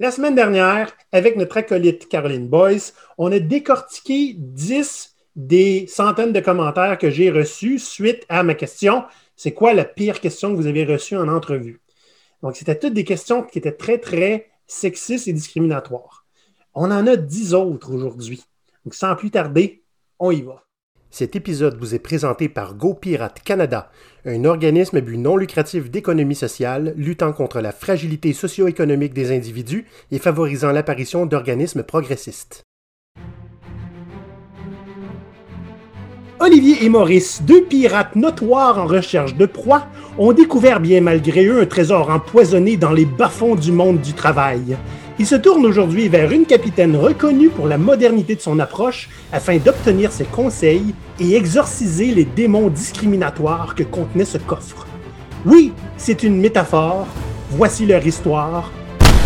La semaine dernière, avec notre acolyte Caroline Boyce, on a décortiqué 10 des centaines de commentaires que j'ai reçus suite à ma question c'est quoi la pire question que vous avez reçue en entrevue? Donc, c'était toutes des questions qui étaient très, très sexistes et discriminatoires. On en a 10 autres aujourd'hui. Donc, sans plus tarder, on y va. Cet épisode vous est présenté par GoPirate Canada, un organisme à but non lucratif d'économie sociale luttant contre la fragilité socio-économique des individus et favorisant l'apparition d'organismes progressistes. Olivier et Maurice, deux pirates notoires en recherche de proie, ont découvert bien malgré eux un trésor empoisonné dans les bas-fonds du monde du travail. Il se tourne aujourd'hui vers une capitaine reconnue pour la modernité de son approche afin d'obtenir ses conseils et exorciser les démons discriminatoires que contenait ce coffre. Oui, c'est une métaphore. Voici leur histoire.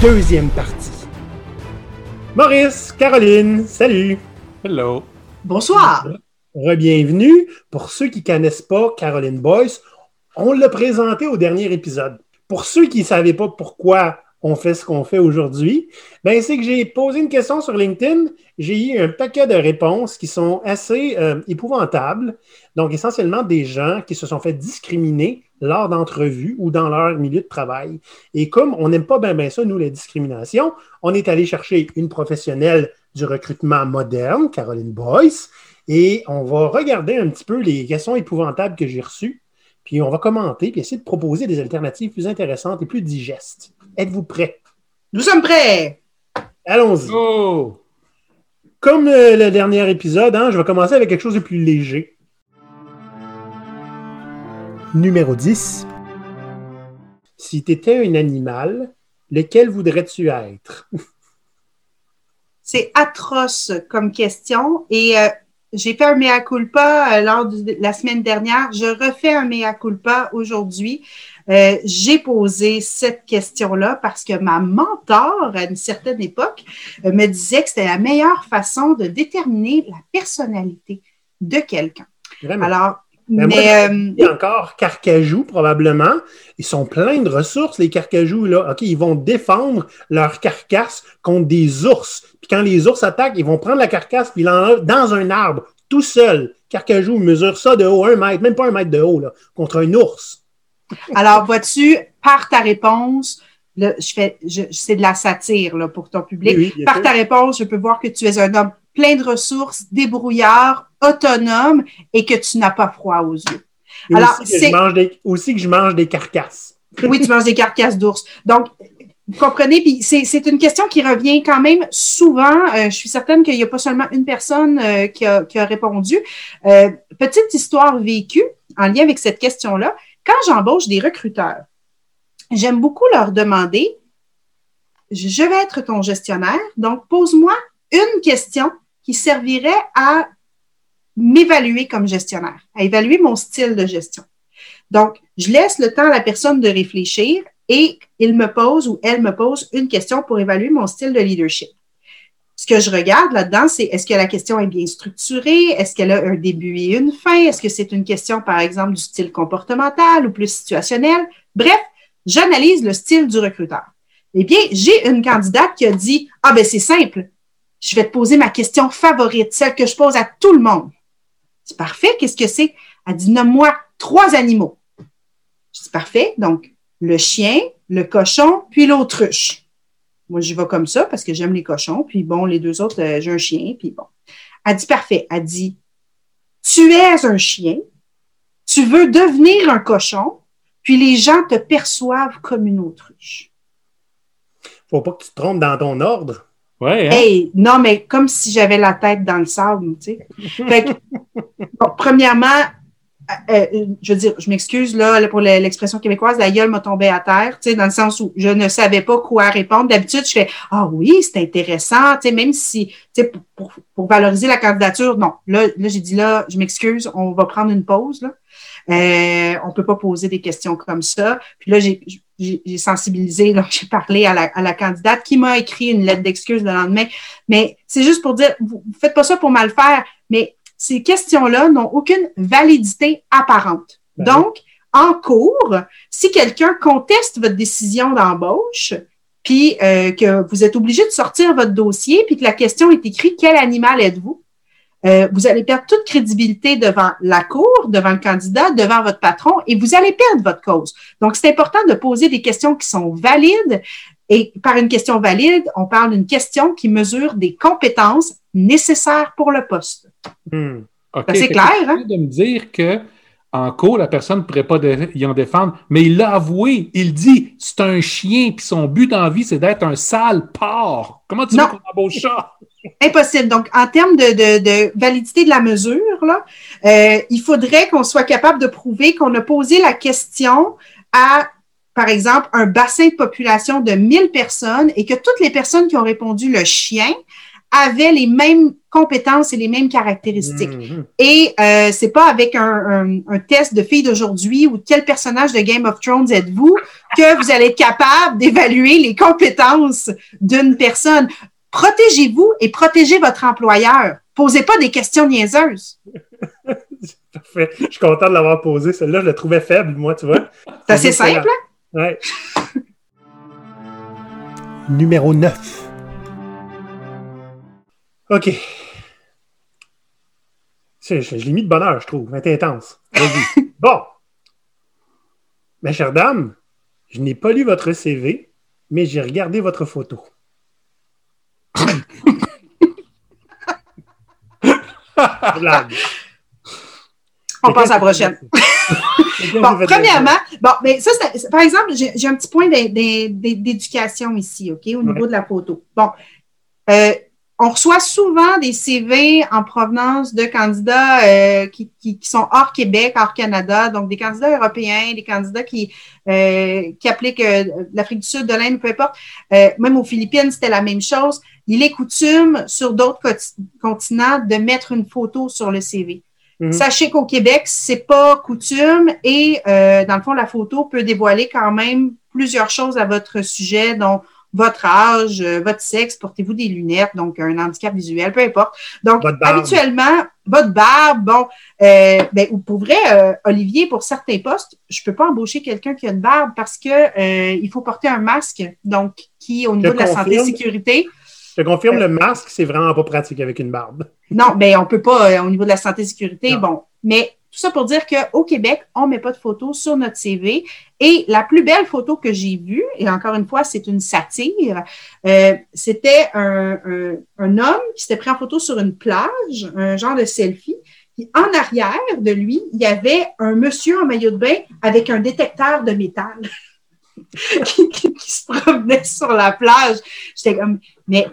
Deuxième partie. Maurice, Caroline, salut. Hello. Bonsoir. Rebienvenue. Pour ceux qui ne connaissent pas Caroline Boyce, on l'a présenté au dernier épisode. Pour ceux qui ne savaient pas pourquoi on fait ce qu'on fait aujourd'hui, ben c'est que j'ai posé une question sur LinkedIn, j'ai eu un paquet de réponses qui sont assez euh, épouvantables. Donc, essentiellement des gens qui se sont fait discriminer lors d'entrevues ou dans leur milieu de travail. Et comme on n'aime pas bien ça, nous, les discriminations, on est allé chercher une professionnelle du recrutement moderne, Caroline Boyce, et on va regarder un petit peu les questions épouvantables que j'ai reçues, puis on va commenter, puis essayer de proposer des alternatives plus intéressantes et plus digestes. Êtes-vous prêts? Nous sommes prêts! Allons-y. Oh! Comme euh, le dernier épisode, hein, je vais commencer avec quelque chose de plus léger. Numéro 10. Si tu étais un animal, lequel voudrais-tu être? C'est atroce comme question et euh, j'ai fait un mea culpa euh, lors de la semaine dernière. Je refais un mea culpa aujourd'hui. Euh, j'ai posé cette question-là parce que ma mentor, à une certaine époque, euh, me disait que c'était la meilleure façon de déterminer la personnalité de quelqu'un. Alors, mais, mais il y a encore Carcajou, probablement. Ils sont pleins de ressources, les Carcajous, là. OK, ils vont défendre leur carcasse contre des ours. Puis quand les ours attaquent, ils vont prendre la carcasse puis dans un arbre, tout seul. Carcajou mesure ça de haut, un mètre, même pas un mètre de haut, là, contre un ours. Alors, vois-tu, par ta réponse, je fais, c'est de la satire là, pour ton public. par ta réponse, je peux voir que tu es un homme plein de ressources, débrouillard, autonome et que tu n'as pas froid aux yeux. Alors, aussi, que je mange des, aussi que je mange des carcasses. Oui, tu manges des carcasses d'ours. Donc, vous comprenez? Puis c'est une question qui revient quand même souvent. Euh, je suis certaine qu'il n'y a pas seulement une personne euh, qui, a, qui, a, répondu. Euh, petite histoire vécue en lien avec cette question-là. Quand j'embauche des recruteurs, j'aime beaucoup leur demander, je vais être ton gestionnaire, donc pose-moi une question qui servirait à m'évaluer comme gestionnaire, à évaluer mon style de gestion. Donc, je laisse le temps à la personne de réfléchir et il me pose ou elle me pose une question pour évaluer mon style de leadership. Ce que je regarde là-dedans, c'est est-ce que la question est bien structurée? Est-ce qu'elle a un début et une fin? Est-ce que c'est une question, par exemple, du style comportemental ou plus situationnel? Bref, j'analyse le style du recruteur. Eh bien, j'ai une candidate qui a dit, ah ben c'est simple, je vais te poser ma question favorite, celle que je pose à tout le monde. C'est parfait, qu'est-ce que c'est? Elle dit, nomme-moi trois animaux. Je dis, parfait, donc le chien, le cochon, puis l'autruche. Moi, j'y vais comme ça parce que j'aime les cochons. Puis bon, les deux autres, euh, j'ai un chien. Puis bon. Elle dit parfait. Elle dit Tu es un chien, tu veux devenir un cochon, puis les gens te perçoivent comme une autruche. Faut pas que tu te trompes dans ton ordre. Ouais. Hein? non, mais comme si j'avais la tête dans le sable, tu sais. Fait que, bon, premièrement, je veux dire, je m'excuse là pour l'expression québécoise, la gueule m'a tombé à terre, tu sais, dans le sens où je ne savais pas quoi répondre. D'habitude, je fais ah oui, c'est intéressant, tu sais, même si, tu sais, pour, pour, valoriser la candidature, non. Là, là j'ai dit là, je m'excuse, on va prendre une pause là. Euh, on peut pas poser des questions comme ça. Puis là, j'ai j'ai sensibilisé, donc j'ai parlé à la, à la, candidate qui m'a écrit une lettre d'excuse le lendemain. Mais c'est juste pour dire, vous, vous faites pas ça pour mal faire, mais ces questions-là n'ont aucune validité apparente. Ben Donc, en cours, si quelqu'un conteste votre décision d'embauche, puis euh, que vous êtes obligé de sortir votre dossier, puis que la question est écrite quel animal êtes-vous? Euh, vous allez perdre toute crédibilité devant la cour, devant le candidat, devant votre patron, et vous allez perdre votre cause. Donc, c'est important de poser des questions qui sont valides. Et par une question valide, on parle d'une question qui mesure des compétences nécessaires pour le poste. Hmm. C'est clair, hein? de me dire que en cours, la personne ne pourrait pas y en défendre, mais il l'a avoué. Il dit c'est un chien, puis son but dans vie, c'est d'être un sale porc. Comment tu dis qu'on embauche ça? Impossible. Donc, en termes de, validité de la mesure, là, euh, il faudrait qu'on soit capable de prouver qu'on a posé la question à, par exemple, un bassin de population de 1000 personnes et que toutes les personnes qui ont répondu le chien avaient les mêmes compétences et les mêmes caractéristiques. Mm-hmm. Et euh, c'est pas avec un, test de filles d'aujourd'hui ou quel personnage de Game of Thrones êtes-vous que vous allez être capable d'évaluer les compétences d'une personne. Protégez-vous et protégez votre employeur. Posez pas des questions niaiseuses. Parfait. Je suis content de l'avoir posé. Celle-là, je la trouvais faible, moi, tu vois. C'est assez simple. Hein? Ouais. Numéro 9. OK. Je, je, l'ai mis de bonheur, je trouve. C'est intense. bon. Ma chère dame, je n'ai pas lu votre CV, mais j'ai regardé votre photo. On passe à la prochaine. bon, premièrement, bon, mais ça, par exemple, j'ai un petit point d'éducation ici, OK, au niveau de la photo. Bon, euh, on reçoit souvent des CV en provenance de candidats euh, qui, sont hors Québec, hors Canada, donc des candidats européens, des candidats qui, euh, qui appliquent euh, l'Afrique du Sud, de l'Inde, peu importe. même aux Philippines, c'était la même chose. Il est coutume sur d'autres continents de mettre une photo sur le CV. Mhm. Sachez qu'au Québec, c'est pas coutume et dans le fond, la photo peut dévoiler quand même plusieurs choses à votre sujet, dont votre âge, euh, votre sexe, portez-vous des lunettes, donc un handicap visuel, peu importe. Donc, habituellement, votre barbe, bon, euh, ben, pour vrai, euh, Olivier, pour certains postes, je peux pas embaucher quelqu'un qui a une barbe parce que euh, il faut porter un masque, donc qui, au niveau de la santé et sécurité. Je te confirme, le masque, c'est vraiment pas pratique avec une barbe. Non, mais ben, on peut pas, au niveau de la santé et sécurité, bon. Mais tout ça pour dire qu'au Québec, on ne met pas de photos sur notre CV. Et la plus belle photo que j'ai vue, et encore une fois, c'est une satire, euh, c'était un, homme qui s'était pris en photo sur une plage, un genre de selfie. Puis en arrière de lui, il y avait un monsieur en maillot de bain avec un détecteur de métal qui, qui, se promenait sur la plage. J'étais comme, mais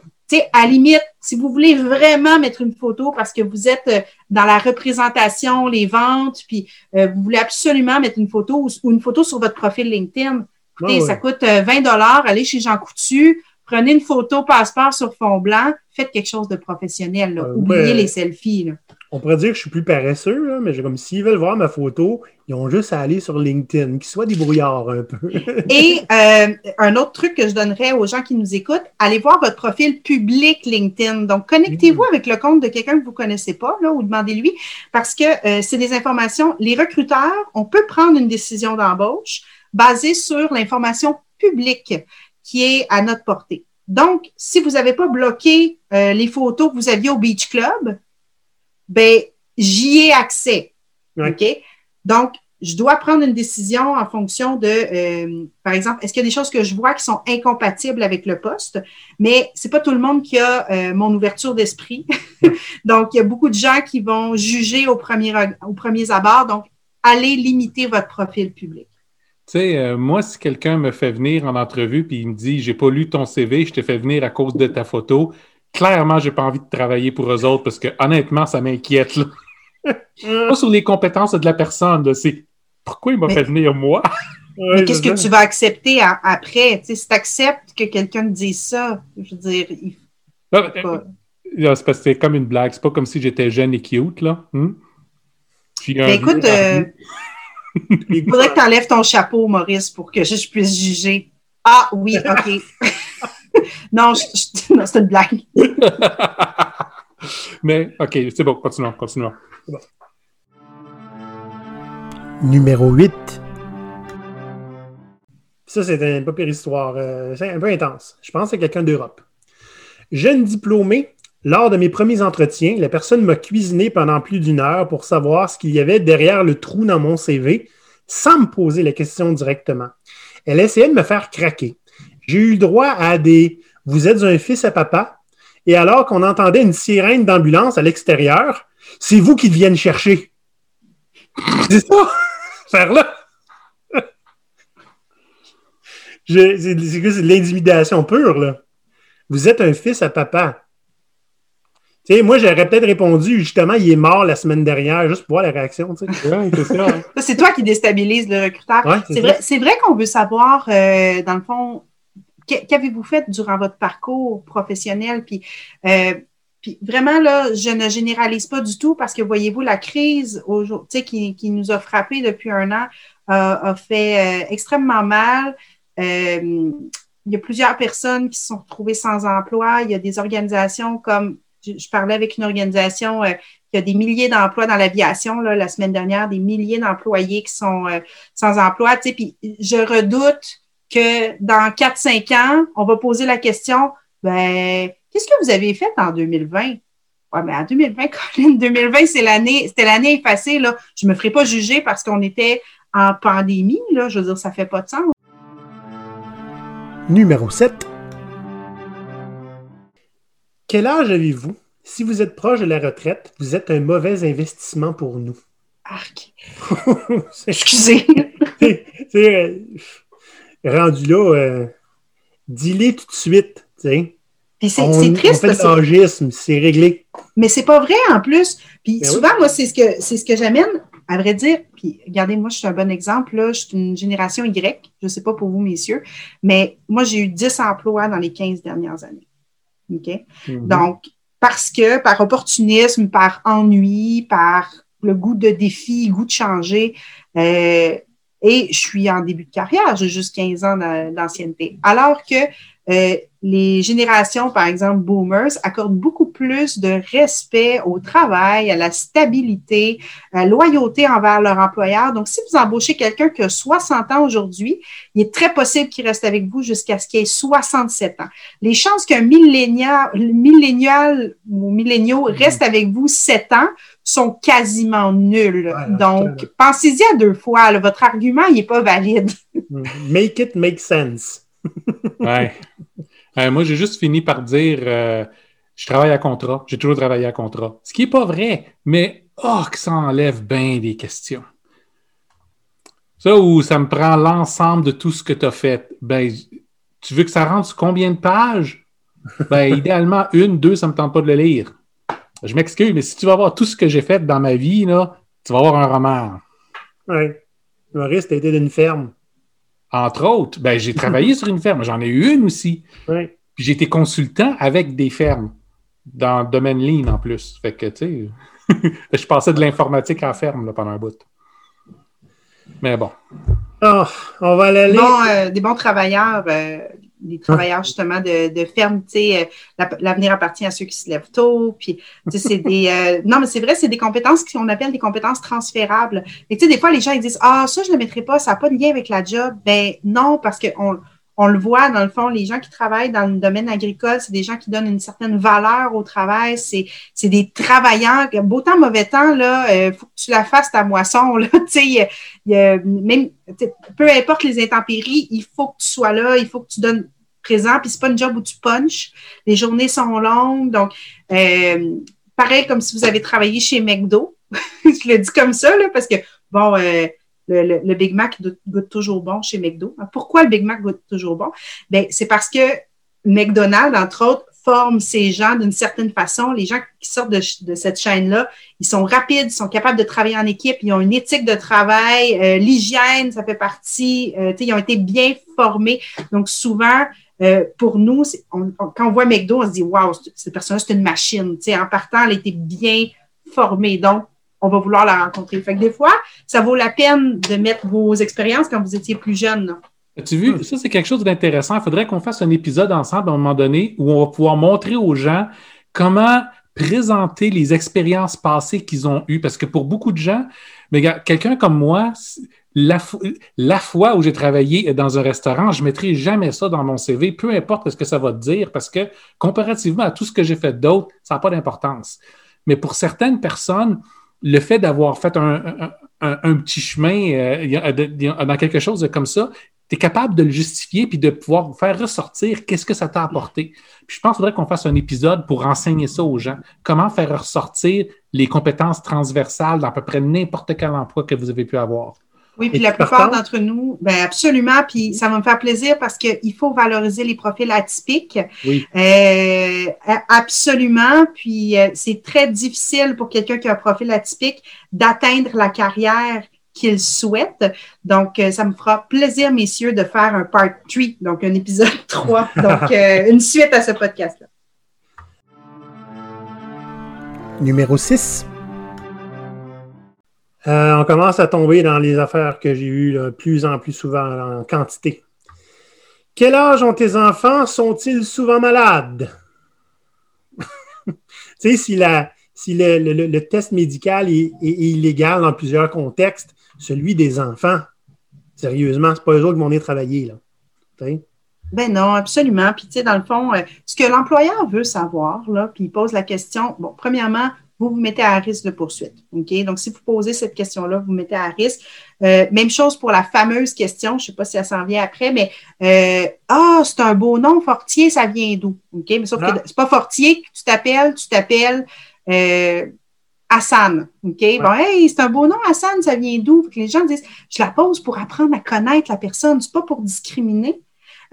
à limite, si vous voulez vraiment mettre une photo parce que vous êtes euh, dans la représentation, les ventes, puis euh, vous voulez absolument mettre une photo ou, une photo sur votre profil LinkedIn, écoutez, ça coûte 20 euh, dollars, allez chez Jean Coutu, prenez une photo passeport sur fond blanc, faites quelque chose de professionnel. Oubliez les selfies. On pourrait dire que je suis plus paresseux, mais comme s'ils veulent voir ma photo, ils ont juste à aller sur LinkedIn, qu'ils soient débrouillards un peu. Et euh, un autre truc que je donnerais aux gens qui nous écoutent, allez voir votre profil public LinkedIn. Donc, connectez-vous avec le compte de quelqu'un que vous ne connaissez pas, là, ou demandez-lui, parce que euh, c'est des informations. Les recruteurs, on peut prendre une décision d'embauche basée sur l'information publique qui est à notre portée. Donc, si vous n'avez pas bloqué euh, les photos que vous aviez au Beach Club, ben, j'y ai accès. OK? Donc, je dois prendre une décision en fonction de, euh, par exemple, est-ce qu'il y a des choses que je vois qui sont incompatibles avec le poste, mais c'est pas tout le monde qui a euh, mon ouverture d'esprit. donc, il y a beaucoup de gens qui vont juger au premier, au premier abord. Donc, allez limiter votre profil public. Tu sais, euh, moi, si quelqu'un me fait venir en entrevue puis il me dit, j'ai pas lu ton CV, je t'ai fait venir à cause de ta photo, clairement, j'ai pas envie de travailler pour eux autres parce que honnêtement, ça m'inquiète. pas sur les compétences de la personne, c'est pourquoi il m'a fait venir moi? mais qu'est-ce que tu vas accepter après? si tu acceptes que quelqu'un te dise ça, je veux dire. Il... c'est parce que c'est comme une blague. C'est pas comme si j'étais jeune et cute, là. Hmm? Ben, écoute, euh, il faudrait que tu enlèves ton chapeau, Maurice, pour que je puisse juger. Ah oui, OK. non, c'est une blague. Mais, OK, c'est bon, continuons, continuons. Numéro 8. Ça, c'est une pas pire histoire. Euh, c'est un peu intense. Je pense que c'est quelqu'un d'Europe. Jeune diplômé, lors de mes premiers entretiens, la personne m'a cuisiné pendant plus d'une heure pour savoir ce qu'il y avait derrière le trou dans mon CV sans me poser la question directement. Elle essayait de me faire craquer. J'ai eu droit à des Vous êtes un fils à papa, et alors qu'on entendait une sirène d'ambulance à l'extérieur, c'est vous qui viennent chercher. C'est ça, faire là. C'est de l'intimidation pure, là. Vous êtes un fils à papa. Tu sais, moi, j'aurais peut-être répondu, justement, il est mort la semaine dernière, juste pour voir la réaction. c'est toi qui déstabilise le recruteur. c'est vrai, vrai qu'on veut savoir, euh, dans le fond, qu'avez-vous fait durant votre parcours professionnel? Puis, euh, puis vraiment, là, je ne généralise pas du tout parce que voyez-vous, la crise qui, qui nous a frappé depuis un an a fait euh, extrêmement mal. Euh, il y a plusieurs personnes qui se sont retrouvées sans emploi. Il y a des organisations comme, je, parlais avec une organisation qui a des milliers d'emplois dans l'aviation la semaine dernière, des milliers d'employés qui sont sans emploi. Puis je redoute que dans 4-5 ans, on va poser la question, ben, qu'est-ce que vous avez fait en 2020? Ouais, mais en 2020, Colin, 2020, c'est l'année, c'était l'année effacée, là. Je me ferai pas juger parce qu'on était en pandémie, là. Je veux dire, ça fait pas de sens. Numéro 7. Quel âge avez-vous? Si vous êtes proche de la retraite, vous êtes un mauvais investissement pour nous. Arc. Excusez. c'est, rendu là, euh, dis-les tout de suite. c'est triste. On fait c'est réglé. Mais c'est pas vrai en plus. Puis ben souvent, moi, c'est ce que c'est ce que j'amène, à vrai dire. Puis regardez, moi, je suis un bon exemple. Là, je suis une génération Y. Je ne sais pas pour vous, messieurs, mais moi, j'ai eu 10 emplois dans les 15 dernières années. OK? Mm-hmm. Donc, parce que par opportunisme, par ennui, par le goût de défi, goût de changer, euh, et je suis en début de carrière, j'ai juste 15 ans d'ancienneté. Alors que euh, les générations, par exemple, boomers, accordent beaucoup plus de respect au travail, à la stabilité, à la loyauté envers leur employeur. Donc, si vous embauchez quelqu'un qui a 60 ans aujourd'hui, il est très possible qu'il reste avec vous jusqu'à ce qu'il ait 67 ans. Les chances qu'un millénial, millénial ou milléniaux reste avec vous 7 ans sont quasiment nuls. Donc, pensez-y à deux fois. votre argument, il n'est pas valide. make it make sense. ouais. Euh, moi, j'ai juste fini par dire euh, je travaille à contrat. J'ai toujours travaillé à contrat. Ce qui n'est pas vrai, mais oh, que ça enlève bien des questions. Ça où ça me prend l'ensemble de tout ce que tu as fait. Ben, tu veux que ça rentre sur combien de pages? Ben, idéalement, une, deux, ça ne me tente pas de le lire. Je m'excuse, mais si tu vas voir tout ce que j'ai fait dans ma vie, là, tu vas avoir un roman. Oui. Maurice, tu été d'une ferme. Entre autres, ben, j'ai travaillé sur une ferme. J'en ai eu une aussi. Oui. Puis j'ai été consultant avec des fermes dans le domaine ligne en plus. Fait que, tu sais, je passais de l'informatique à ferme là, pendant un bout. Mais bon. Oh, on va aller. Bon, euh, des bons travailleurs, euh, des travailleurs justement de, de ferme, tu sais, euh, l'avenir appartient à ceux qui se lèvent tôt, puis c'est des, euh, non mais c'est vrai, c'est des compétences qu'on appelle des compétences transférables. Et tu sais, des fois les gens ils disent ah ça je ne le mettrai pas, ça n'a pas de lien avec la job. Ben non parce que on, le voit dans le fond, les gens qui travaillent dans le domaine agricole, c'est des gens qui donnent une certaine valeur au travail. C'est, des travailleurs. Beau temps, mauvais temps, là, euh, faut que tu la fasses ta moisson. Là, y même, peu importe les intempéries, il faut que tu sois là, il faut que tu donnes présent. Puis c'est pas une job où tu punches. Les journées sont longues. Donc, euh, pareil comme si vous avez travaillé chez McDo. je le dis comme ça, là, parce que, bon, euh, le, Big Mac goûte toujours bon chez McDo. Pourquoi le Big Mac goûte toujours bon? Ben, c'est parce que McDonald's, entre autres, forme ces gens d'une certaine façon. Les gens qui sortent de, cette chaîne-là, ils sont rapides, ils sont capables de travailler en équipe, ils ont une éthique de travail, euh, l'hygiène, ça fait partie, euh, ils ont été bien formés. Donc souvent, euh, pour nous, quand on voit McDo, on se dit, wow, cette personne-là, c'est une machine. en partant, elle a été bien formée. Donc, on va vouloir la rencontrer. Fait que des fois, ça vaut la peine de mettre vos expériences quand vous étiez plus jeune. As-tu vu? Ça, c'est quelque chose d'intéressant. Il faudrait qu'on fasse un épisode ensemble à un moment donné où on va pouvoir montrer aux gens comment présenter les expériences passées qu'ils ont eues. Parce que pour beaucoup de gens, mais quelqu'un comme moi, la, fois où j'ai travaillé dans un restaurant, je ne mettrai jamais ça dans mon CV, peu importe ce que ça va te dire, parce que comparativement à tout ce que j'ai fait d'autre, ça n'a pas d'importance. Mais pour certaines personnes, le fait d'avoir fait un, petit chemin euh, dans quelque chose comme ça, tu es capable de le justifier puis de pouvoir faire ressortir qu'est-ce que ça t'a apporté. Puis je pense qu'il faudrait qu'on fasse un épisode pour enseigner ça aux gens. Comment faire ressortir les compétences transversales dans à peu près n'importe quel emploi que vous avez pu avoir. Oui, puis la plupart d'entre nous, ben absolument, puis ça va me faire plaisir parce qu'il faut valoriser les profils atypiques. Oui. Euh, absolument, puis euh, c'est très difficile pour quelqu'un qui a un profil atypique d'atteindre la carrière qu'il souhaite. Donc, euh, ça me fera plaisir, messieurs, de faire un part 3, donc un épisode 3, donc une suite à ce podcast-là. Numéro 6. Euh, on commence à tomber dans les affaires que j'ai eues de plus en plus souvent en quantité. Quel âge ont tes enfants? Sont-ils souvent malades? tu sais, si, si le, test médical est, illégal dans plusieurs contextes, celui des enfants, sérieusement, c'est pas eux autres qui vont venir travailler. Là. Ben non, absolument. Puis, dans le fond, euh, ce que l'employeur veut savoir, là, puis il pose la question, bon, premièrement, vous vous mettez à risque de poursuite. Donc, si vous posez cette question-là, vous vous mettez à risque. Euh, même chose pour la fameuse question, je ne sais pas si elle s'en vient après, mais euh, Ah, c'est un beau nom, Fortier, ça vient d'où? Mais sauf que ah. c'est pas Fortier que tu t'appelles, tu t'appelles euh, Hassan. OK? Bon, hey, c'est un beau nom, Hassan, ça vient d'où? Les gens disent Je la pose pour apprendre à connaître la personne, c'est pas pour discriminer.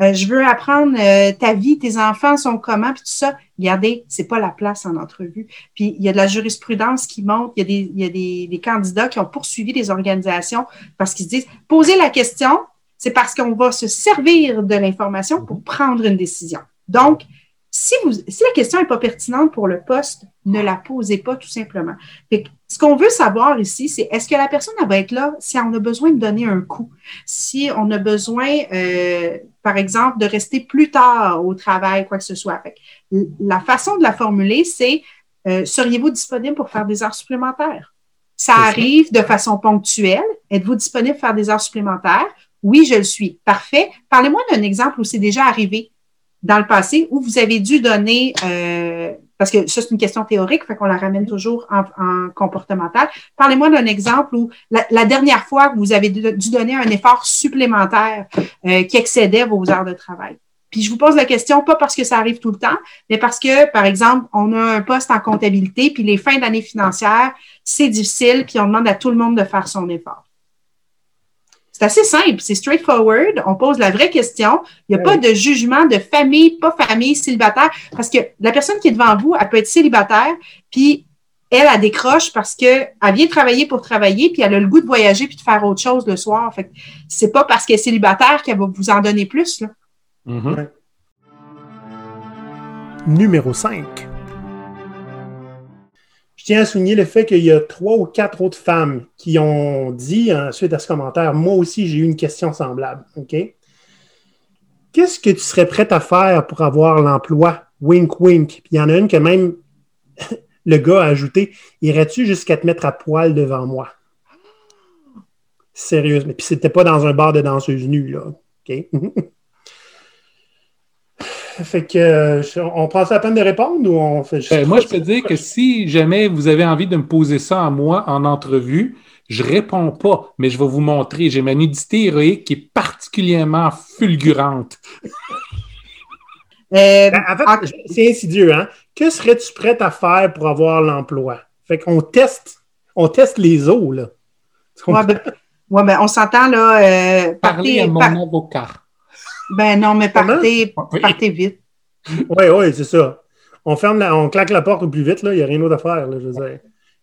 Euh, je veux apprendre euh, ta vie, tes enfants sont comment, puis tout ça. Regardez, c'est pas la place en entrevue. Puis il y a de la jurisprudence qui monte, il y a des, il y a des, des candidats qui ont poursuivi des organisations parce qu'ils se disent, poser la question, c'est parce qu'on va se servir de l'information pour prendre une décision. Donc, si, vous, si la question n'est pas pertinente pour le poste, ne la posez pas tout simplement. Ce qu'on veut savoir ici, c'est est-ce que la personne va être là si on a besoin de donner un coup, si on a besoin, euh, par exemple, de rester plus tard au travail, quoi que ce soit. la façon de la formuler, c'est euh, seriez-vous disponible pour faire des heures supplémentaires? Ça arrive de façon ponctuelle. Êtes-vous disponible pour faire des heures supplémentaires? Oui, je le suis. Parfait. Parlez-moi d'un exemple où c'est déjà arrivé dans le passé où vous avez dû donner, euh, parce que ça, c'est une question théorique, fait qu'on la ramène toujours en, en comportemental. Parlez-moi d'un exemple où la, dernière fois vous avez dû donner un effort supplémentaire euh, qui excédait vos heures de travail. Puis je vous pose la question, pas parce que ça arrive tout le temps, mais parce que, par exemple, on a un poste en comptabilité, puis les fins d'année financière, c'est difficile, puis on demande à tout le monde de faire son effort. C'est assez simple, c'est straightforward. On pose la vraie question. Il n'y a pas de jugement de famille, pas famille, célibataire, parce que la personne qui est devant vous, elle peut être célibataire, puis elle, elle décroche parce qu'elle vient travailler pour travailler, puis elle a le goût de voyager puis de faire autre chose le soir. Fait c'est pas parce qu'elle est célibataire qu'elle va vous en donner plus. Là. Mm-hmm. Numéro 5 tiens à souligner le fait qu'il y a trois ou quatre autres femmes qui ont dit, ensuite à ce commentaire, moi aussi, j'ai eu une question semblable. OK? Qu'est-ce que tu serais prête à faire pour avoir l'emploi? Wink, wink. Puis il y en a une que même le gars a ajouté Irais-tu jusqu'à te mettre à poil devant moi? Sérieusement. Puis c'était pas dans un bar de danseuse nue, là. OK? Fait que, euh, on prend la peine de répondre ou on fait juste. Ben, moi, je peux dire que si jamais vous avez envie de me poser ça à moi en entrevue, je réponds pas, mais je vais vous montrer. J'ai ma nudité héroïque qui est particulièrement fulgurante. Euh, ben, en fait, c'est insidieux, hein? Que serais-tu prête à faire pour avoir l'emploi? Fait qu'on teste, on teste les eaux, là. Ouais, ben, ouais, ben, on s'entend, là. Euh, Parler à mon avocat. Ben non, mais partez, partez vite. Oui, oui, c'est ça. On ferme on claque la porte au plus vite, là. Il n'y a rien d'autre à faire, là, je veux dire.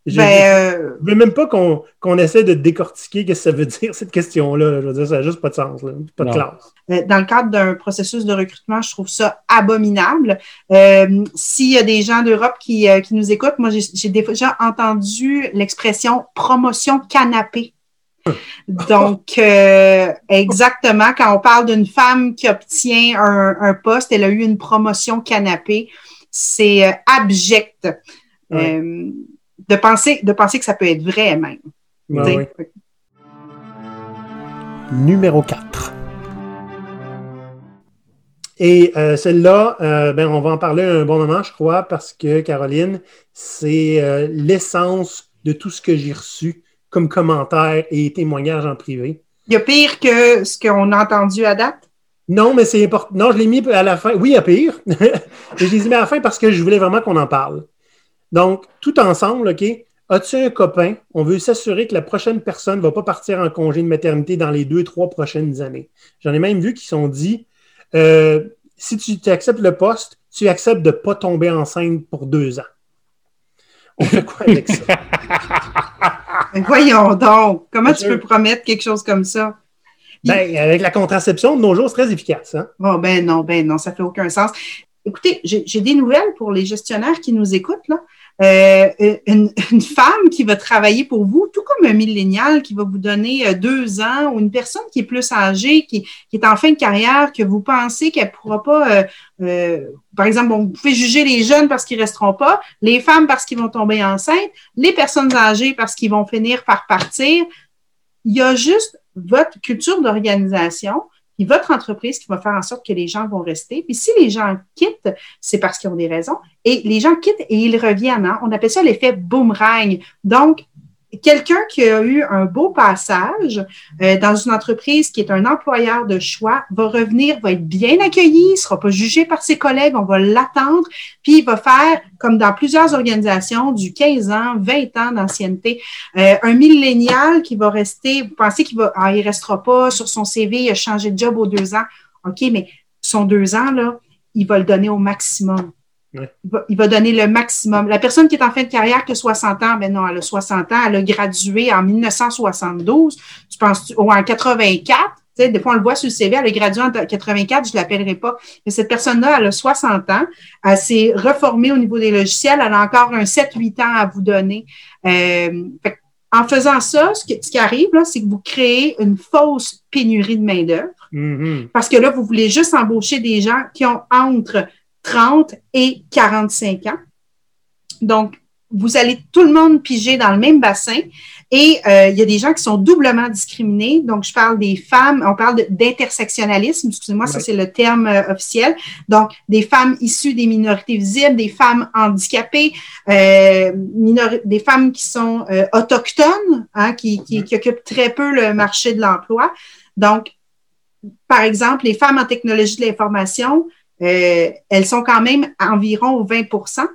Je ben, euh, veux même pas qu'on essaie de décortiquer ce que ça veut dire, cette question-là. Je veux dire, ça n'a juste pas de sens, pas de classe. Euh, dans le cadre d'un processus de recrutement, je trouve ça abominable. Euh, S'il y a des gens d'Europe qui, euh, qui nous écoutent, moi, j'ai déjà entendu l'expression promotion canapé. Donc, euh, exactement, quand on parle d'une femme qui obtient un, poste, elle a eu une promotion canapé, c'est euh, abject. Euh, de, penser, de penser que ça peut être vrai même. numéro 4. Et euh, celle-là, euh, ben, on va en parler un bon moment, je crois, parce que Caroline, c'est euh, l'essence de tout ce que j'ai reçu comme commentaires et témoignages en privé. Il y a pire que ce qu'on a entendu à date? Non, mais c'est important. Non, je l'ai mis à la fin. Oui, il y a pire. je l'ai mis à la fin parce que je voulais vraiment qu'on en parle. Donc, tout ensemble, OK? As-tu un copain? On veut s'assurer que la prochaine personne ne va pas partir en congé de maternité dans les deux, trois prochaines années. J'en ai même vu qui sont dit euh, si tu acceptes le poste, tu acceptes de ne pas tomber enceinte pour deux ans. On fait quoi avec ça? voyons donc, comment tu peux promettre quelque chose comme ça? Ben, avec la contraception de nos jours, c'est très efficace. Hein? Oh, ben non, ben non, ça fait aucun sens. Écoutez, j'ai des nouvelles pour les gestionnaires qui nous écoutent. Là. Euh, une, femme qui va travailler pour vous, tout comme un millénial qui va vous donner euh, deux ans ou une personne qui est plus âgée, qui, est en fin de carrière, que vous pensez qu'elle ne pourra pas, euh, par exemple, vous pouvez juger les jeunes parce qu'ils resteront pas, les femmes parce qu'ils vont tomber enceintes, les personnes âgées parce qu'ils vont finir par partir. Il y a juste votre culture d'organisation, puis votre entreprise qui va faire en sorte que les gens vont rester. Puis si les gens quittent, c'est parce qu'ils ont des raisons. Et les gens quittent et ils reviennent. Hein? On appelle ça l'effet boomerang. Donc, quelqu'un qui a eu un beau passage euh, dans une entreprise qui est un employeur de choix va revenir, va être bien accueilli, ne sera pas jugé par ses collègues, on va l'attendre, puis il va faire, comme dans plusieurs organisations, du 15 ans, 20 ans d'ancienneté. Euh, un millénial qui va rester, vous pensez qu'il va, ah, il restera pas sur son CV, il a changé de job aux deux ans. OK, mais son deux ans, là, il va le donner au maximum. Il, va, donner le maximum. La personne qui est en fin de carrière qui a 60 ans, ben non, elle a 60 ans, elle a gradué en 1972, tu penses, ou en 84. Tu sais, des fois, on le voit sur le CV, elle a gradué en 84, je ne l'appellerai pas. Mais cette personne-là, elle a 60 ans, elle s'est reformée au niveau des logiciels, elle a encore un 7-8 ans à vous donner. Euh, en faisant ça, ce, qui arrive, c'est que vous créez une fausse pénurie de main-d'œuvre. Mm-hmm. Parce que là, vous voulez juste embaucher des gens qui ont entre 30 et 45 ans. Donc, vous allez tout le monde piger dans le même bassin et euh, il y a des gens qui sont doublement discriminés. Donc, je parle des femmes, on parle d'intersectionnalisme, excusez-moi, ça c'est le terme euh, officiel. Donc, des femmes issues des minorités visibles, des femmes handicapées, euh, des femmes qui sont autochtones, hein, qui, qui, qui occupent très peu le marché de l'emploi. Donc, par exemple, les femmes en technologie de l'information, euh, elles sont quand même environ 20%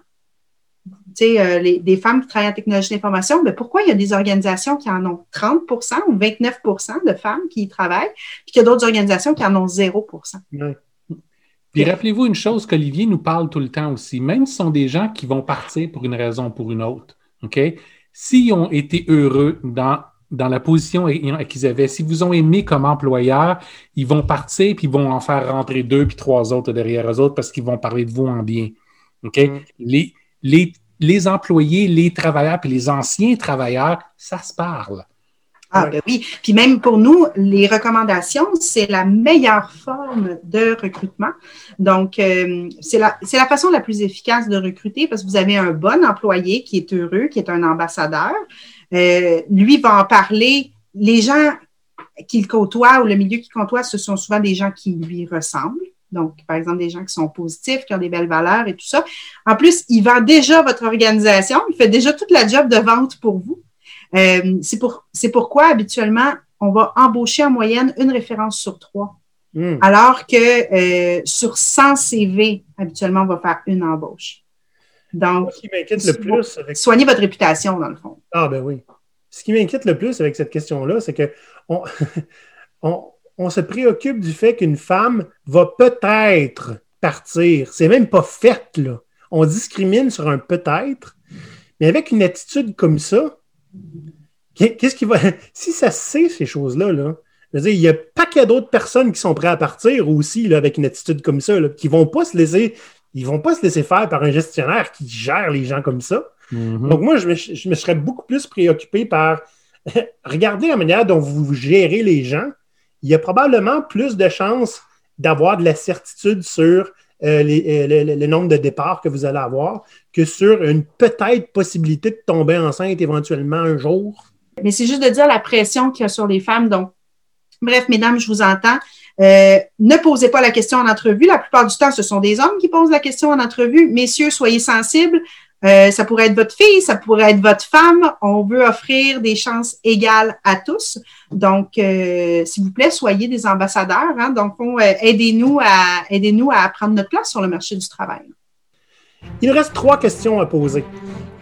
tu sais, euh, les, des femmes qui travaillent en technologie d'information, mais pourquoi il y a des organisations qui en ont 30% ou 29% de femmes qui y travaillent, puis qu'il y a d'autres organisations qui en ont 0% Puis rappelez-vous une chose qu'Olivier nous parle tout le temps aussi, même si ce sont des gens qui vont partir pour une raison ou pour une autre, OK? S'ils ont été heureux dans dans la position qu'ils avaient. Si vous ont aimé comme employeur, ils vont partir puis ils vont en faire rentrer deux puis trois autres derrière eux autres parce qu'ils vont parler de vous en bien. OK? Mm. Les, les, les, employés, les travailleurs puis les anciens travailleurs, ça se parle. Ah, ben oui. Puis même pour nous, les recommandations, c'est la meilleure forme de recrutement. Donc, euh, c'est la, la façon la plus efficace de recruter parce que vous avez un bon employé qui est heureux, qui est un ambassadeur. Euh, lui va en parler. Les gens qu'il côtoie ou le milieu qu'il côtoie, ce sont souvent des gens qui lui ressemblent. Donc, par exemple, des gens qui sont positifs, qui ont des belles valeurs et tout ça. En plus, il vend déjà votre organisation. Il fait déjà toute la job de vente pour vous. Euh, c'est pour, pourquoi, habituellement, on va embaucher en moyenne une référence sur trois. Hmm. Alors que euh, sur 100 CV, habituellement, on va faire une embauche. Donc, ce qui m'inquiète le plus avec... soignez votre réputation, dans le fond. Ah, ben oui. Ce qui m'inquiète le plus avec cette question-là, c'est que on, se préoccupe du fait qu'une femme va peut-être partir. C'est même pas fait, là. On discrimine sur un peut-être, mais avec une attitude comme ça, qu'est-ce qui va. Si ça sait ces choses-là, là, veux dire, il y a pas qu'il y a d'autres personnes qui sont prêtes à partir aussi là, avec une attitude comme ça, là, qui ne vont pas se laisser ils vont pas se laisser faire par un gestionnaire qui gère les gens comme ça. Mhm. Donc, moi, je me, serais beaucoup plus préoccupé par regarder la manière dont vous gérez les gens. Il y a probablement plus de chances d'avoir de la certitude sur euh, euh, le, nombre de départs que vous allez avoir que sur une peut-être possibilité de tomber enceinte éventuellement un jour. Mais c'est juste de dire la pression qu'il y a sur les femmes. Donc, Bref, mesdames, je vous entends. Euh, ne posez pas la question en entrevue. La plupart du temps, ce sont des hommes qui posent la question en entrevue. Messieurs, soyez sensibles. Euh, ça pourrait être votre fille, ça pourrait être votre femme. On veut offrir des chances égales à tous. Donc, euh, s'il vous plaît, soyez des ambassadeurs. Hein. Donc, aidez-nous à aidez-nous à prendre notre place sur le marché du travail. Il reste trois questions à poser.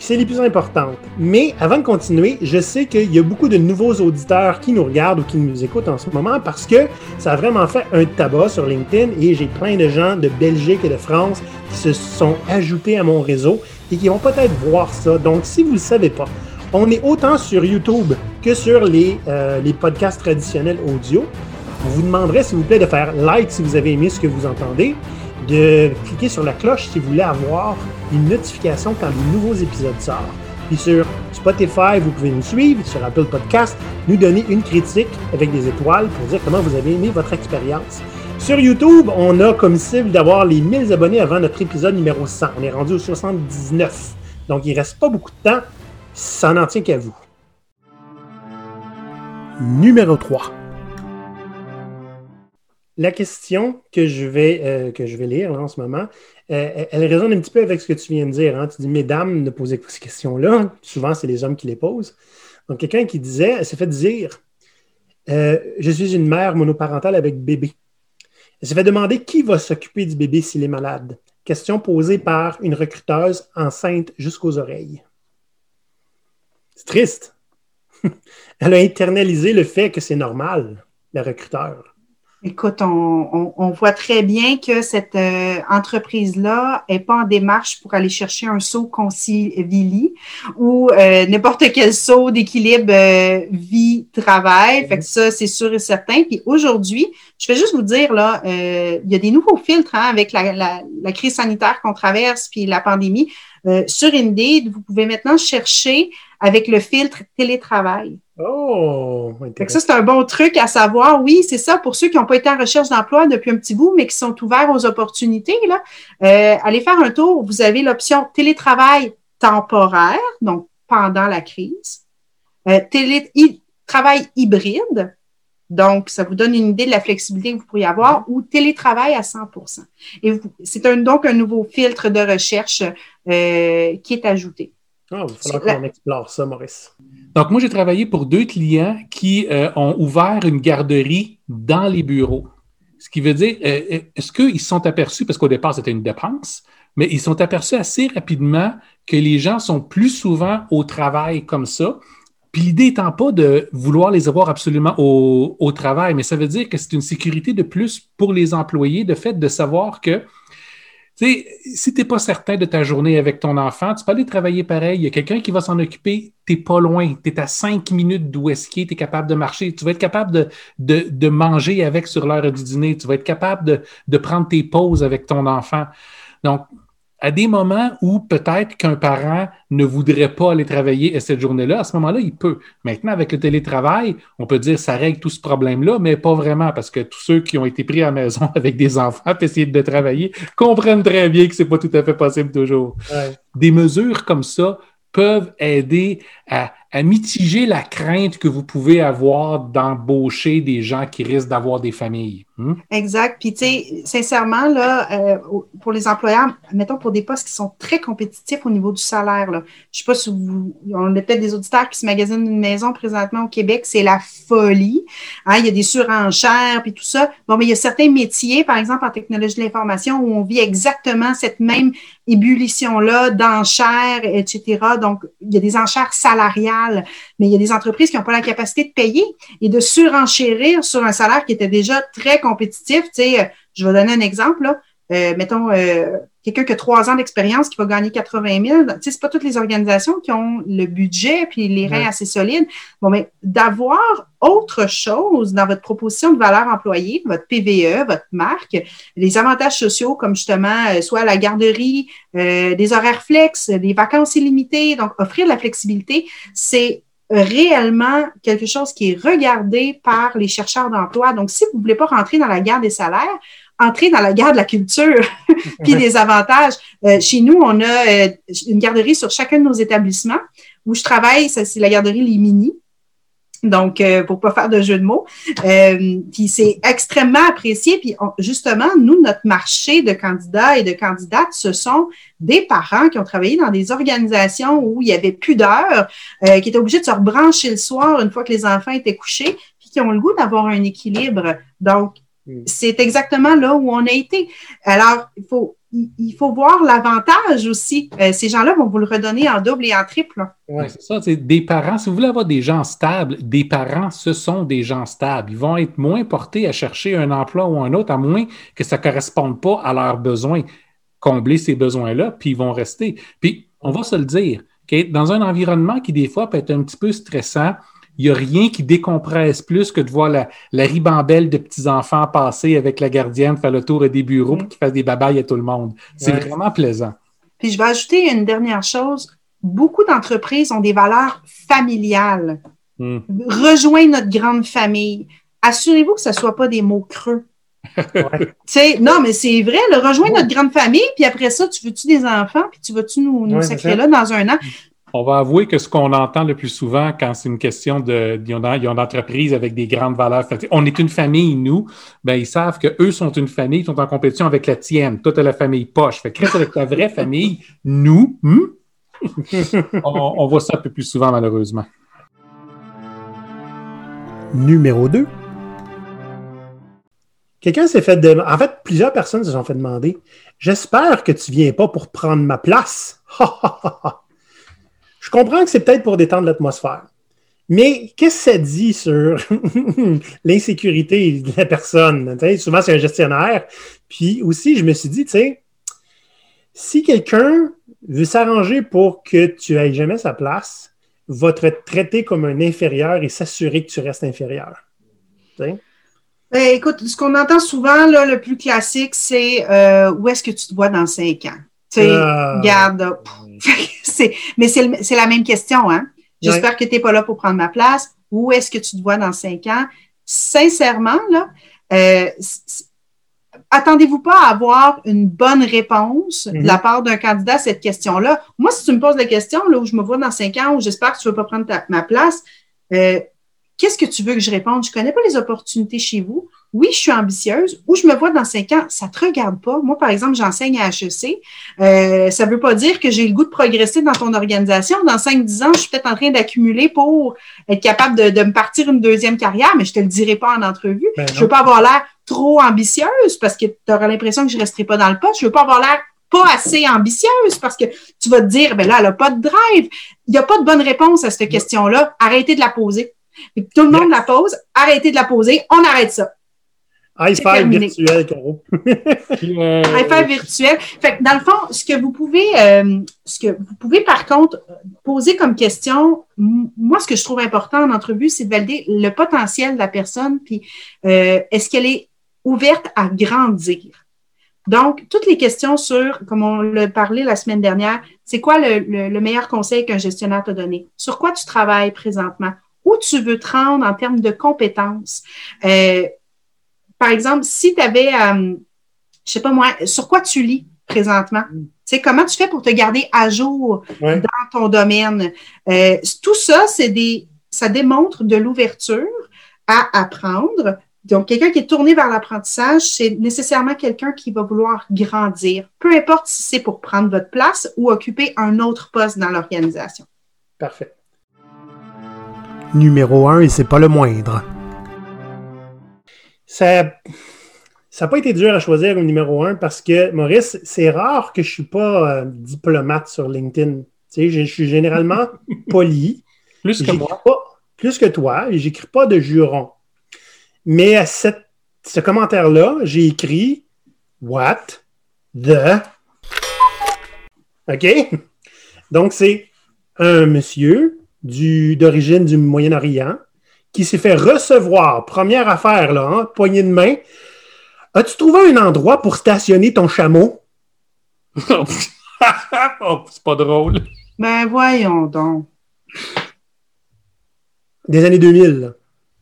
C'est les plus importantes. Mais avant de continuer, je sais qu'il y a beaucoup de nouveaux auditeurs qui nous regardent ou qui nous écoutent en ce moment parce que ça a vraiment fait un tabac sur LinkedIn et j'ai plein de gens de Belgique et de France qui se sont ajoutés à mon réseau et qui vont peut-être voir ça. Donc, si vous ne le savez pas, on est autant sur YouTube que sur les, euh, les podcasts traditionnels audio. On vous demanderait, s'il vous plaît, de faire like si vous avez aimé ce que vous entendez de cliquer sur la cloche si vous voulez avoir une notification quand les nouveaux épisodes sortent. Puis sur Spotify, vous pouvez nous suivre, sur Apple Podcast, nous donner une critique avec des étoiles pour dire comment vous avez aimé votre expérience. Sur YouTube, on a comme cible d'avoir les 1000 abonnés avant notre épisode numéro 100. On est rendu au 79. Donc, il reste pas beaucoup de temps. Ça n'en tient qu'à vous. Numéro 3 la question que je vais, euh, que je vais lire en ce moment, euh, elle résonne un petit peu avec ce que tu viens de dire. Hein. Tu dis, mesdames, ne posez pas ces questions-là. Souvent, c'est les hommes qui les posent. Donc, quelqu'un qui disait, elle s'est fait dire, euh, je suis une mère monoparentale avec bébé. Elle s'est fait demander qui va s'occuper du bébé s'il est malade. Question posée par une recruteuse enceinte jusqu'aux oreilles. C'est triste. elle a internalisé le fait que c'est normal, la recruteur. Écoute, on, voit très bien que cette euh, entreprise-là n'est pas en démarche pour aller chercher un saut concilié ou euh, n'importe quel saut d'équilibre euh, vie-travail. Fait que ça, c'est sûr et certain. Puis aujourd'hui, je vais juste vous dire, là, il y a des nouveaux filtres hein, avec la, la, crise sanitaire qu'on traverse puis la pandémie. sur Indeed, vous pouvez maintenant chercher avec le filtre télétravail. Oh, ça, c'est un bon truc à savoir. Oui, c'est ça. Pour ceux qui n'ont pas été en recherche d'emploi depuis un petit bout, mais qui sont ouverts aux opportunités, là, euh, allez faire un tour. Vous avez l'option télétravail temporaire, donc pendant la crise. Euh, télétravail hybride, donc ça vous donne une idée de la flexibilité que vous pourriez avoir, ou télétravail à 100% Et c'est donc un nouveau filtre de recherche euh, qui est ajouté. Ah, il va falloir qu'on explore ça, Maurice. Donc, moi, j'ai travaillé pour deux clients qui euh, ont ouvert une garderie dans les bureaux. Ce qui veut dire, euh, euh, est-ce qu'ils se sont aperçus, parce qu'au départ, c'était une dépense, mais ils sont aperçus assez rapidement que les gens sont plus souvent au travail comme ça. Puis l'idée étant pas de vouloir les avoir absolument au, au travail, mais ça veut dire que c'est une sécurité de plus pour les employés, de fait de savoir que sais, si tu n'es pas certain de ta journée avec ton enfant, tu peux aller travailler pareil. Il y a quelqu'un qui va s'en occuper. Tu n'es pas loin. Tu es à cinq minutes d'où est-ce Tu es capable de marcher. Tu vas être capable de, de, de manger avec sur l'heure du dîner. Tu vas être capable de, de prendre tes pauses avec ton enfant. Donc, à des moments où peut-être qu'un parent ne voudrait pas aller travailler cette journée-là, à ce moment-là, il peut. Maintenant, avec le télétravail, on peut dire ça règle tout ce problème-là, mais pas vraiment, parce que tous ceux qui ont été pris à la maison avec des enfants et essayer de travailler comprennent très bien que c'est pas tout à fait possible toujours. Des mesures comme ça peuvent aider à à mitiger la crainte que vous pouvez avoir d'embaucher des gens qui risquent d'avoir des familles. Hmm? Exact. Puis, tu sais, sincèrement, euh, pour les employeurs, mettons pour des postes qui sont très compétitifs au niveau du salaire, je sais pas si vous, on a peut-être des auditeurs qui se magasinent une maison présentement au Québec, c'est la folie. Hein? Il y a des surenchères, puis tout ça. Bon, mais il y a certains métiers, par exemple en technologie de l'information, où on vit exactement cette même ébullition-là d'enchères, etc. Donc, il y a des enchères salariales, mais il y a des entreprises qui n'ont pas la capacité de payer et de surenchérir sur un salaire qui était déjà très compétitif. Tu sais, euh, je vais donner un exemple. Là. Euh, mettons, euh, quelqu'un qui a trois ans d'expérience qui va gagner 80 000, tu sais, c'est pas toutes les organisations qui ont le budget puis les reins assez solides. Bon, mais d'avoir autre chose dans votre proposition de valeur employée, votre PVE, votre marque, les avantages sociaux comme justement soit la garderie, des horaires flex, des vacances illimitées, donc offrir de la flexibilité, c'est réellement quelque chose qui est regardé par les chercheurs d'emploi. Donc, si vous ne voulez pas rentrer dans la guerre des salaires, entrez dans la guerre de la culture puis des avantages. Euh, chez nous, on a euh, une garderie sur chacun de nos établissements où je travaille, c'est la garderie Limini. Donc, euh, pour pas faire de jeu de mots. Euh, puis c'est extrêmement apprécié. Puis justement, nous, notre marché de candidats et de candidates, ce sont des parents qui ont travaillé dans des organisations où il y avait plus d'heures, euh, qui étaient obligés de se rebrancher le soir une fois que les enfants étaient couchés, puis qui ont le goût d'avoir un équilibre. Donc. C'est exactement là où on a été. Alors, il faut il faut voir l'avantage aussi. Euh, ces gens-là vont vous le redonner en double et en triple. Oui, c'est ça. C'est des parents, si vous voulez avoir des gens stables, des parents, ce sont des gens stables. Ils vont être moins portés à chercher un emploi ou un autre, à moins que ça ne corresponde pas à leurs besoins. Combler ces besoins-là, puis ils vont rester. Puis, on va se le dire, dans un environnement qui, des fois, peut être un petit peu stressant, il n'y a rien qui décompresse plus que de voir la, ribambelle de petits-enfants passer avec la gardienne, faire le tour des bureaux pour qu'ils fassent des babayes à tout le monde. C'est vraiment plaisant. Puis je vais ajouter une dernière chose. Beaucoup d'entreprises ont des valeurs familiales. Hmm. Rejoignez notre grande famille. Assurez-vous que ce ne soit pas des mots creux. non, mais c'est vrai, le rejoindre notre grande famille, puis après ça, tu veux-tu des enfants, puis tu vas-tu nous, nous sacrer là dans un an? On va avouer que ce qu'on entend le plus souvent quand c'est une question de, d'entreprise avec des grandes valeurs, on est une famille, nous, ben, ils savent qu'eux sont une famille, ils sont en compétition avec la tienne. Toi, tu la famille poche. Fait que reste avec ta vraie famille, nous, hmm? on, voit ça un peu plus souvent, malheureusement. Numéro 2. Quelqu'un s'est fait demander. En fait, plusieurs personnes se sont fait demander J'espère que tu viens pas pour prendre ma place. Je comprends que c'est peut-être pour détendre l'atmosphère. Mais qu'est-ce que ça dit sur l'insécurité de la personne? souvent, c'est un gestionnaire. Puis aussi, je me suis dit, tu sais, si quelqu'un veut s'arranger pour que tu n'ailles jamais sa place, va te traiter comme un inférieur et s'assurer que tu restes inférieur. Ben, écoute, ce qu'on entend souvent, là, le plus classique, c'est euh, où est-ce que tu te vois dans cinq ans? Tu sais, ah. garde, mais c'est la même question, hein? J'espère que tu n'es pas là pour prendre ma place. Où est-ce que tu te vois dans cinq ans? Sincèrement, là, euh, attendez-vous pas à avoir une bonne réponse de la mm-hmm. part d'un candidat à cette question-là. Moi, si tu me poses la question, là, où je me vois dans cinq ans, où j'espère que tu ne veux pas prendre ma place, euh, qu'est-ce que tu veux que je réponde? Je ne connais pas les opportunités chez vous oui, je suis ambitieuse, ou je me vois dans cinq ans, ça ne te regarde pas. Moi, par exemple, j'enseigne à HEC. Euh, ça ne veut pas dire que j'ai le goût de progresser dans ton organisation. Dans cinq, dix ans, je suis peut-être en train d'accumuler pour être capable de, me partir une deuxième carrière, mais je ne te le dirai pas en entrevue. Ben je ne veux pas avoir l'air trop ambitieuse parce que tu auras l'impression que je ne resterai pas dans le poste. Je ne veux pas avoir l'air pas assez ambitieuse parce que tu vas te dire, ben là, elle n'a pas de drive. Il n'y a pas de bonne réponse à cette question-là. Arrêtez de la poser. tout le monde la pose. Arrêtez de la poser. On arrête ça. High five virtuel, Caro. High five virtuel. Fait dans le fond, ce que vous pouvez, euh, ce que vous pouvez par contre poser comme question, moi, ce que je trouve important en entrevue, c'est de valider le potentiel de la personne, puis euh, est-ce qu'elle est ouverte à grandir? Donc, toutes les questions sur, comme on l'a parlé la semaine dernière, c'est quoi le, meilleur conseil qu'un gestionnaire t'a donné? Sur quoi tu travailles présentement? Où tu veux te rendre en termes de compétences? Euh, par exemple, si tu avais, euh, je sais pas moi, sur quoi tu lis présentement? Mm. Tu sais, comment tu fais pour te garder à jour dans ton domaine? Euh, tout ça, c'est des, ça démontre de l'ouverture à apprendre. Donc, quelqu'un qui est tourné vers l'apprentissage, c'est nécessairement quelqu'un qui va vouloir grandir, peu importe si c'est pour prendre votre place ou occuper un autre poste dans l'organisation. Parfait. Numéro un, et c'est pas le moindre ça n'a pas été dur à choisir le numéro un parce que, Maurice, c'est rare que je ne suis pas euh, diplomate sur LinkedIn. Tu sais, je, suis généralement poli. plus que moi. plus que toi, et j'écris pas de juron. Mais à ce commentaire-là, j'ai écrit What the. OK? Donc, c'est un monsieur d'origine du Moyen-Orient qui s'est fait recevoir, première affaire, là, hein, poignée de main. As-tu trouvé un endroit pour stationner ton chameau? oh, c'est pas drôle. Ben voyons donc. Des années 2000.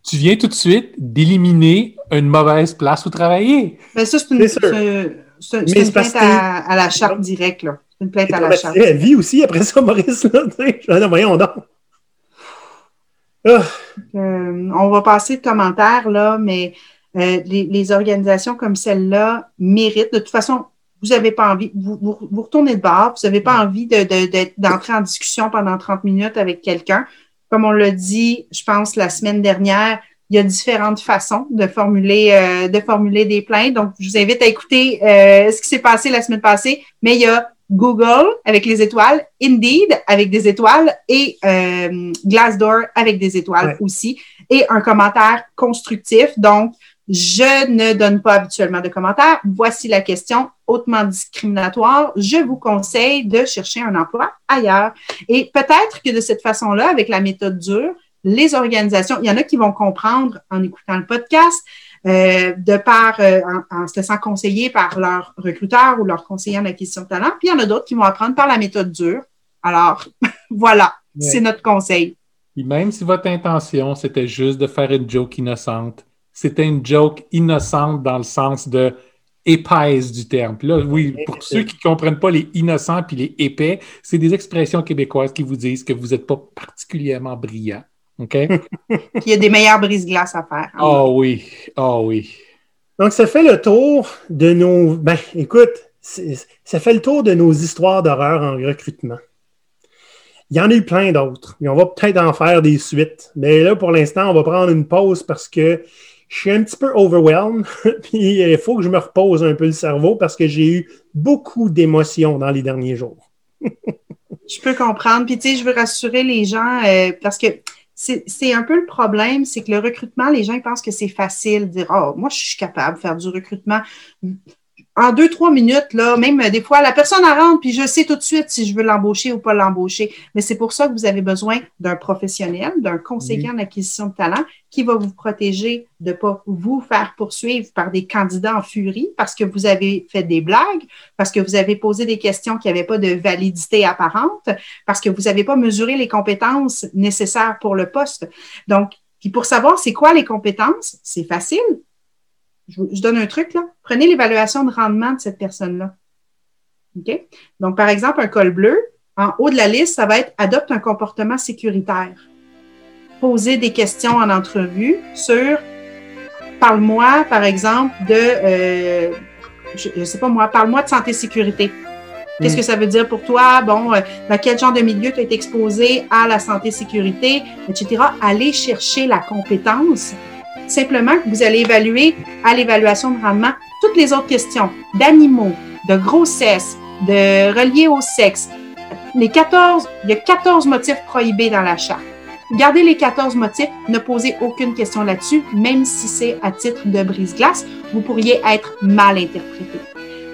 Tu viens tout de suite d'éliminer une mauvaise place où travailler. Ben ça, c'est une, une plainte à, la charte directe. Là. une plainte à la charte. vie aussi après ça, Maurice. Là, voyons donc. Ah. Euh, on va passer de commentaires, là, mais euh, les, les organisations comme celle-là méritent. De toute façon, vous n'avez pas envie, vous, vous, vous retournez de bord, vous n'avez pas envie de, de- de- d'entrer en discussion pendant 30 minutes avec quelqu'un. Comme on l'a dit, je pense, la semaine dernière, il y a différentes façons de formuler, euh, de formuler des plaintes. Donc, je vous invite à écouter euh, ce qui s'est passé la semaine passée. Mais il y a Google avec les étoiles, Indeed avec des étoiles et euh, Glassdoor avec des étoiles Ouais. aussi. Et un commentaire constructif. Donc, je ne donne pas habituellement de commentaires. Voici la question hautement discriminatoire. Je vous conseille de chercher un emploi ailleurs. Et peut-être que de cette façon-là, avec la méthode dure, les organisations, il y en a qui vont comprendre en écoutant le podcast, euh, de par, euh, en, en se laissant conseiller par leur recruteur ou leur conseiller en acquisition de talent. Puis il y en a d'autres qui vont apprendre par la méthode dure. Alors, voilà, Ouais. c'est notre conseil. Même si votre intention, c'était juste de faire une joke innocente, c'était une joke innocente dans le sens de épaisse du terme. Puis là, oui, pour ceux qui ne comprennent pas les innocents puis les épais, c'est des expressions québécoises qui vous disent que vous n'êtes pas particulièrement brillant. OK? Puis il y a des meilleurs brise-glaces à faire. Oh oui, oh oui. Donc, ça fait le tour de nos. Ben, écoute, ça fait le tour de nos histoires d'horreur en recrutement. Il y en a eu plein d'autres. Et on va peut-être en faire des suites. Mais là, pour l'instant, on va prendre une pause parce que je suis un petit peu overwhelmed. Puis il faut que je me repose un peu le cerveau parce que j'ai eu beaucoup d'émotions dans les derniers jours. Je peux comprendre. Puis, tu sais, je veux rassurer les gens euh, parce que c'est un peu le problème, c'est que le recrutement, les gens pensent que c'est facile dire Oh, moi, je suis capable de faire du recrutement. En deux, trois minutes, là, même euh, des fois, la personne elle rentre, puis je sais tout de suite si je veux l'embaucher ou pas l'embaucher. Mais c'est pour ça que vous avez besoin d'un professionnel, d'un conseiller en acquisition de talent qui va vous protéger de pas vous faire poursuivre par des candidats en furie parce que vous avez fait des blagues, parce que vous avez posé des questions qui n'avaient pas de validité apparente, parce que vous n'avez pas mesuré les compétences nécessaires pour le poste. Donc, puis pour savoir c'est quoi les compétences, c'est facile. Je, je donne un truc là. Prenez l'évaluation de rendement de cette personne-là. OK? Donc, par exemple, un col bleu, en haut de la liste, ça va être adopte un comportement sécuritaire. Poser des questions en entrevue sur parle-moi, par exemple, de euh, je ne sais pas moi, parle-moi de santé-sécurité. Qu'est-ce Mm. que ça veut dire pour toi? Bon, euh, dans quel genre de milieu tu as été exposé à la santé-sécurité, etc. Allez chercher la compétence. Simplement vous allez évaluer à l'évaluation de rendement toutes les autres questions d'animaux, de grossesse, de reliés au sexe. Les 14, il y a 14 motifs prohibés dans la charte. Gardez les 14 motifs, ne posez aucune question là-dessus, même si c'est à titre de brise-glace, vous pourriez être mal interprété.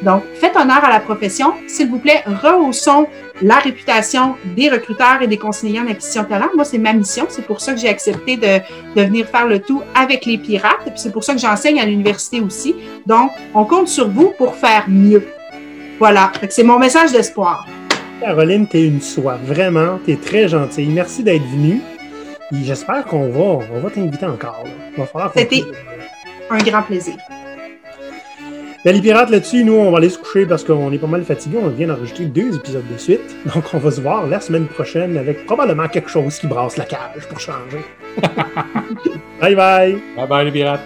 Donc, faites honneur à la profession. S'il vous plaît, rehaussons la réputation des recruteurs et des conseillers en acquisition de talent. Moi, c'est ma mission. C'est pour ça que j'ai accepté de, de venir faire le tout avec les pirates. Puis c'est pour ça que j'enseigne à l'université aussi. Donc, on compte sur vous pour faire mieux. Voilà. C'est mon message d'espoir. Caroline, t'es une soie. Vraiment, t'es très gentille. Merci d'être venue. J'espère qu'on va, on va t'inviter encore. là. Il va falloir C'était- Un grand plaisir. Mais les pirates, là-dessus, nous, on va aller se coucher parce qu'on est pas mal fatigué. On vient d'enregistrer deux épisodes de suite. Donc, on va se voir la semaine prochaine avec probablement quelque chose qui brasse la cage pour changer. bye bye! Bye bye, les pirates!